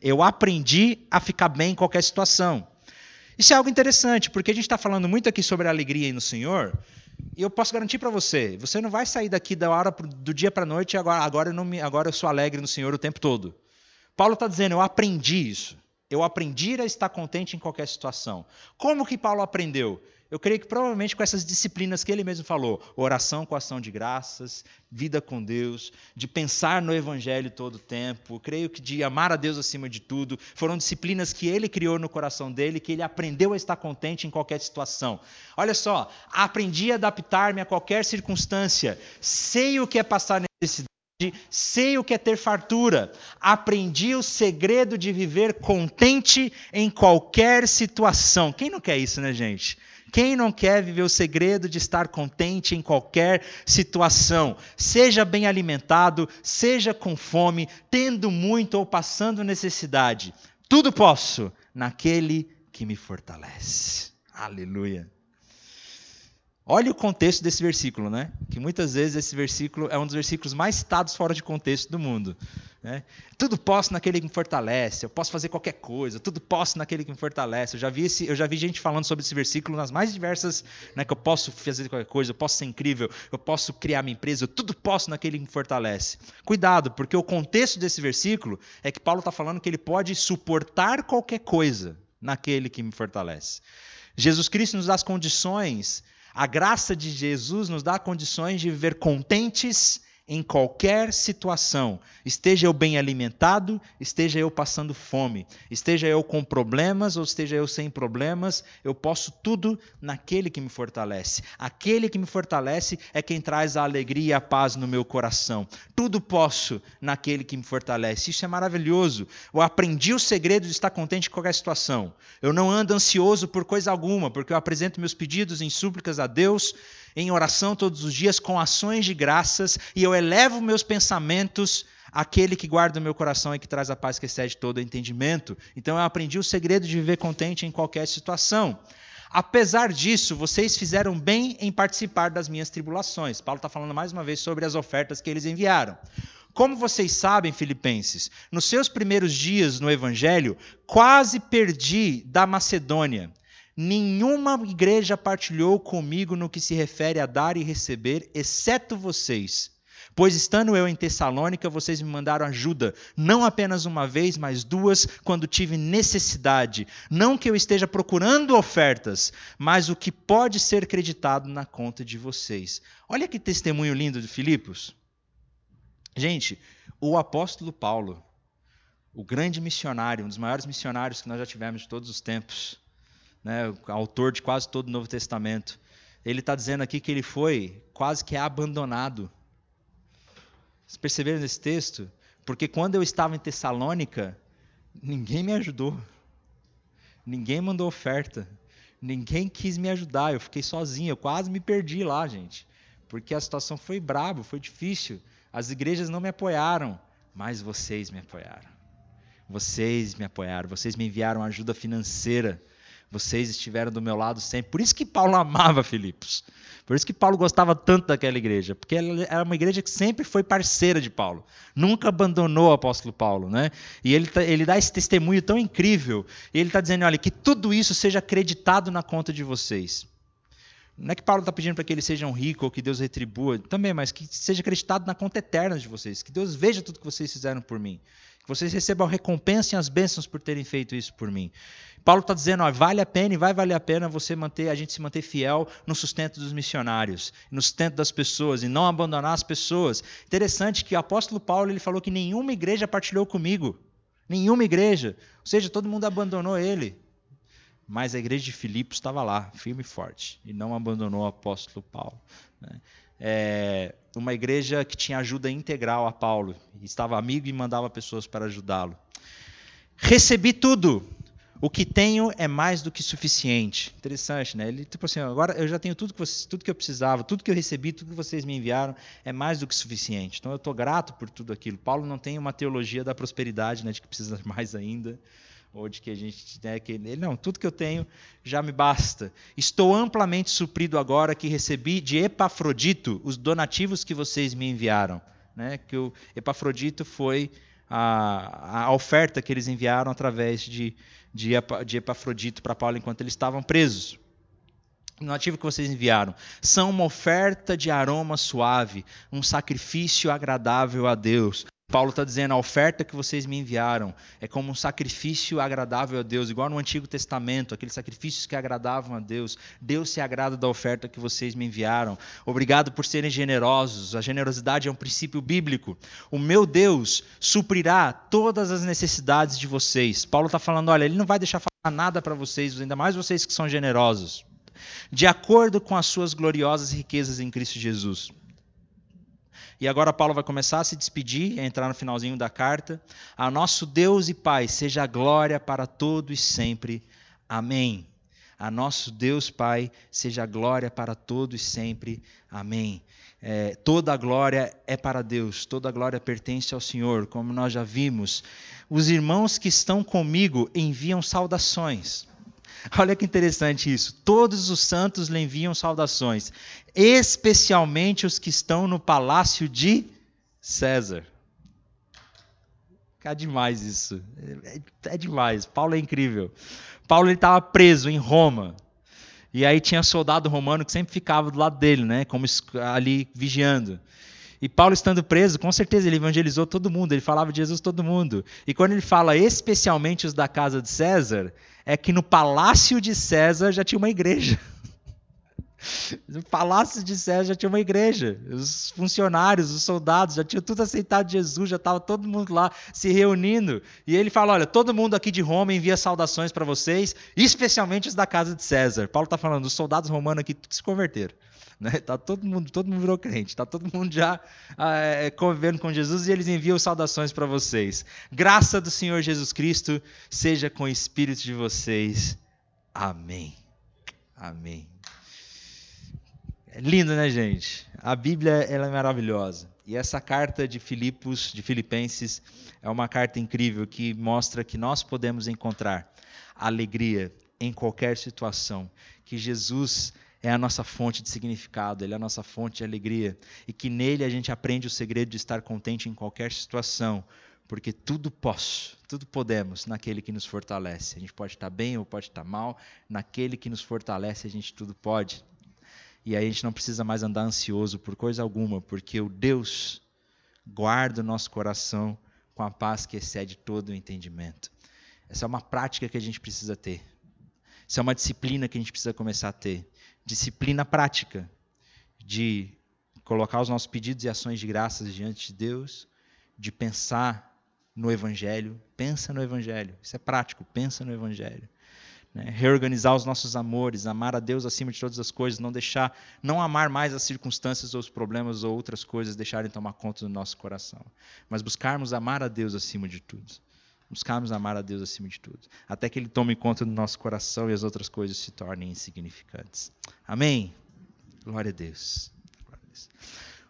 Eu aprendi a ficar bem em qualquer situação. Isso é algo interessante, porque a gente está falando muito aqui sobre a alegria no Senhor, e eu posso garantir para você, você não vai sair daqui da hora do dia para a noite e agora, agora, eu não me, agora eu sou alegre no Senhor o tempo todo. Paulo está dizendo, eu aprendi isso. Eu aprendi a estar contente em qualquer situação. Como que Paulo aprendeu? Eu creio que provavelmente com essas disciplinas que ele mesmo falou: oração com ação de graças, vida com Deus, de pensar no Evangelho todo o tempo, creio que de amar a Deus acima de tudo, foram disciplinas que ele criou no coração dele, que ele aprendeu a estar contente em qualquer situação. Olha só, aprendi a adaptar-me a qualquer circunstância, sei o que é passar necessidade. Sei o que é ter fartura. Aprendi o segredo de viver contente em qualquer situação. Quem não quer isso, né, gente? Quem não quer viver o segredo de estar contente em qualquer situação? Seja bem alimentado, seja com fome, tendo muito ou passando necessidade. Tudo posso naquele que me fortalece. Aleluia. Olha o contexto desse versículo, né? Que muitas vezes esse versículo é um dos versículos mais citados fora de contexto do mundo. Né? Tudo posso naquele que me fortalece, eu posso fazer qualquer coisa, tudo posso naquele que me fortalece. Eu já vi, esse, eu já vi gente falando sobre esse versículo nas mais diversas, né, que eu posso fazer qualquer coisa, eu posso ser incrível, eu posso criar minha empresa, eu tudo posso naquele que me fortalece. Cuidado, porque o contexto desse versículo é que Paulo está falando que ele pode suportar qualquer coisa naquele que me fortalece. Jesus Cristo nos dá as condições a graça de Jesus nos dá condições de viver contentes em qualquer situação. Esteja eu bem alimentado, esteja eu passando fome, esteja eu com problemas ou esteja eu sem problemas, eu posso tudo naquele que me fortalece. Aquele que me fortalece é quem traz a alegria e a paz no meu coração. Tudo posso naquele que me fortalece. Isso é maravilhoso. Eu aprendi o segredo de estar contente em qualquer situação. Eu não ando ansioso por coisa alguma, porque eu apresento meus pedidos em súplicas a Deus em oração todos os dias com ações de graças e eu elevo meus pensamentos àquele que guarda o meu coração e que traz a paz que excede todo entendimento. Então eu aprendi o segredo de viver contente em qualquer situação. Apesar disso, vocês fizeram bem em participar das minhas tribulações. Paulo está falando mais uma vez sobre as ofertas que eles enviaram. Como vocês sabem, filipenses, nos seus primeiros dias no Evangelho, quase perdi da Macedônia Nenhuma igreja partilhou comigo no que se refere a dar e receber, exceto vocês. Pois estando eu em Tessalônica, vocês me mandaram ajuda, não apenas uma vez, mas duas, quando tive necessidade. Não que eu esteja procurando ofertas, mas o que pode ser creditado na conta de vocês. Olha que testemunho lindo de Filipos. Gente, o apóstolo Paulo, o grande missionário, um dos maiores missionários que nós já tivemos de todos os tempos, né, autor de quase todo o Novo Testamento, ele está dizendo aqui que ele foi quase que abandonado. Vocês perceberam nesse texto? Porque quando eu estava em Tessalônica, ninguém me ajudou. Ninguém mandou oferta. Ninguém quis me ajudar. Eu fiquei sozinho. Eu quase me perdi lá, gente. Porque a situação foi braba, foi difícil. As igrejas não me apoiaram, mas vocês me apoiaram. Vocês me apoiaram. Vocês me enviaram ajuda financeira Vocês estiveram do meu lado sempre. Por isso que Paulo amava Filipos. Por isso que Paulo gostava tanto daquela igreja, porque ela era uma igreja que sempre foi parceira de Paulo, nunca abandonou o apóstolo Paulo, né? E ele, tá, ele dá esse testemunho tão incrível, e ele está dizendo, olha, que tudo isso seja acreditado na conta de vocês. Não é que Paulo está pedindo para que eles sejam ricos ou que Deus retribua, também, mas que seja acreditado na conta eterna de vocês, que Deus veja tudo que vocês fizeram por mim, vocês recebam recompensa e as bênçãos por terem feito isso por mim. Paulo está dizendo, ó, vale a pena e vai valer a pena você manter, a gente se manter fiel no sustento dos missionários, no sustento das pessoas e não abandonar as pessoas. Interessante que o apóstolo Paulo ele falou que nenhuma igreja partilhou comigo, nenhuma igreja, ou seja, todo mundo abandonou ele. Mas a igreja de Filipos estava lá, firme e forte, e não abandonou o apóstolo Paulo. Né? É uma igreja que tinha ajuda integral a Paulo, estava amigo e mandava pessoas para ajudá-lo. Recebi tudo, o que tenho é mais do que suficiente. Interessante, né? Ele, tipo assim, agora eu já tenho tudo que, vocês, tudo que eu precisava, tudo que eu recebi, tudo que vocês me enviaram é mais do que suficiente. Então eu estou grato por tudo aquilo. Paulo não tem uma teologia da prosperidade, né, de que precisa mais ainda, ou de que a gente, né, que ele não, tudo que eu tenho já me basta. Estou amplamente suprido agora que recebi de Epafrodito os donativos que vocês me enviaram, né? Que o Epafrodito foi a, a oferta que eles enviaram através de de, de Epafrodito para Paulo enquanto eles estavam presos. O nativo que vocês enviaram são uma oferta de aroma suave, um sacrifício agradável a Deus. Paulo está dizendo: a oferta que vocês me enviaram é como um sacrifício agradável a Deus, igual no Antigo Testamento, aqueles sacrifícios que agradavam a Deus. Deus se agrada da oferta que vocês me enviaram. Obrigado por serem generosos. A generosidade é um princípio bíblico. O meu Deus suprirá todas as necessidades de vocês. Paulo está falando: olha, ele não vai deixar falar nada para vocês, ainda mais vocês que são generosos, de acordo com as suas gloriosas riquezas em Cristo Jesus. E agora Paulo vai começar a se despedir, a entrar no finalzinho da carta. A nosso Deus e Pai seja a glória para todo e sempre. Amém. A nosso Deus Pai seja a glória para todo e sempre. Amém. É, toda a glória é para Deus, toda a glória pertence ao Senhor, como nós já vimos. Os irmãos que estão comigo enviam saudações. Olha que interessante isso. Todos os santos lhe enviam saudações, especialmente os que estão no palácio de César. É demais isso. É, é demais. Paulo é incrível. Paulo estava preso em Roma. E aí tinha soldado romano que sempre ficava do lado dele, né? Como ali vigiando. E Paulo estando preso, com certeza ele evangelizou todo mundo, ele falava de Jesus todo mundo. E quando ele fala especialmente os da casa de César, é que no palácio de César já tinha uma igreja. No palácio de César já tinha uma igreja. Os funcionários, os soldados já tinham tudo aceitado Jesus, já estava todo mundo lá se reunindo. E ele fala: Olha, todo mundo aqui de Roma envia saudações para vocês, especialmente os da casa de César. Paulo está falando: os soldados romanos aqui se converteram. Né? Tá todo mundo, todo mundo virou crente, tá todo mundo já é, convivendo com Jesus e eles enviam saudações para vocês. Graça do Senhor Jesus Cristo seja com o espírito de vocês. Amém. Amém. É lindo, né, gente? A Bíblia ela é maravilhosa. E essa carta de Filipos, de Filipenses, é uma carta incrível que mostra que nós podemos encontrar alegria em qualquer situação, que Jesus é a nossa fonte de significado, ele é a nossa fonte de alegria. E que nele a gente aprende o segredo de estar contente em qualquer situação, porque tudo posso, tudo podemos naquele que nos fortalece. A gente pode estar bem ou pode estar mal, naquele que nos fortalece a gente tudo pode. E aí a gente não precisa mais andar ansioso por coisa alguma, porque o Deus guarda o nosso coração com a paz que excede todo o entendimento. Essa é uma prática que a gente precisa ter. Isso é uma disciplina que a gente precisa começar a ter disciplina prática de colocar os nossos pedidos e ações de graças diante de Deus, de pensar no Evangelho. Pensa no Evangelho. Isso é prático. Pensa no Evangelho. Né? Reorganizar os nossos amores, amar a Deus acima de todas as coisas, não deixar, não amar mais as circunstâncias ou os problemas ou outras coisas deixarem tomar conta do nosso coração, mas buscarmos amar a Deus acima de tudo. Buscarmos amar a Deus acima de tudo, até que Ele tome conta do nosso coração e as outras coisas se tornem insignificantes. Amém? Glória a Deus. Glória a Deus.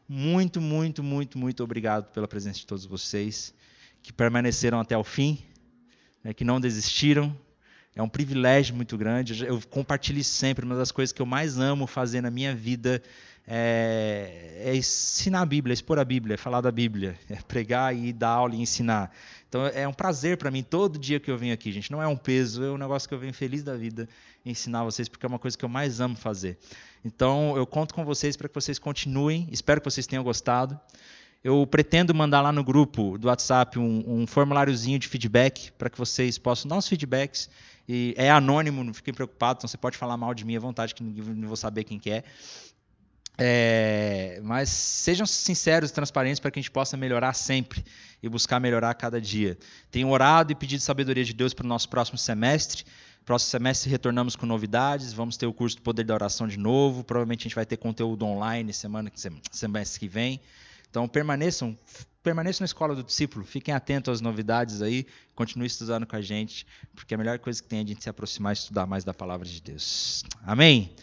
Muito, muito, muito, muito obrigado pela presença de todos vocês que permaneceram até o fim, né, que não desistiram, É um privilégio muito grande. Eu compartilho sempre. Uma das coisas que eu mais amo fazer na minha vida é, é ensinar a Bíblia, expor a Bíblia, falar da Bíblia, é pregar e dar aula e ensinar. Então é um prazer para mim todo dia que eu venho aqui, gente. Não é um peso, é um negócio que eu venho feliz da vida ensinar vocês, porque é uma coisa que eu mais amo fazer. Então eu conto com vocês para que vocês continuem. Espero que vocês tenham gostado. Eu pretendo mandar lá no grupo do WhatsApp um, um formuláriozinho de feedback para que vocês possam dar os feedbacks. E é anônimo, não fiquem preocupados, então você pode falar mal de mim à vontade, que não vou saber quem que é. É, mas sejam sinceros e transparentes para que a gente possa melhorar sempre e buscar melhorar cada dia. Tenho orado e pedido sabedoria de Deus para o nosso próximo semestre. Próximo semestre retornamos com novidades. Vamos ter o curso do Poder da Oração de novo. Provavelmente a gente vai ter conteúdo online semana semestre que vem. Então permaneçam, permaneçam na escola do discípulo. Fiquem atentos às novidades aí. Continue estudando com a gente, porque a melhor coisa que tem é a gente se aproximar e estudar mais da palavra de Deus. Amém.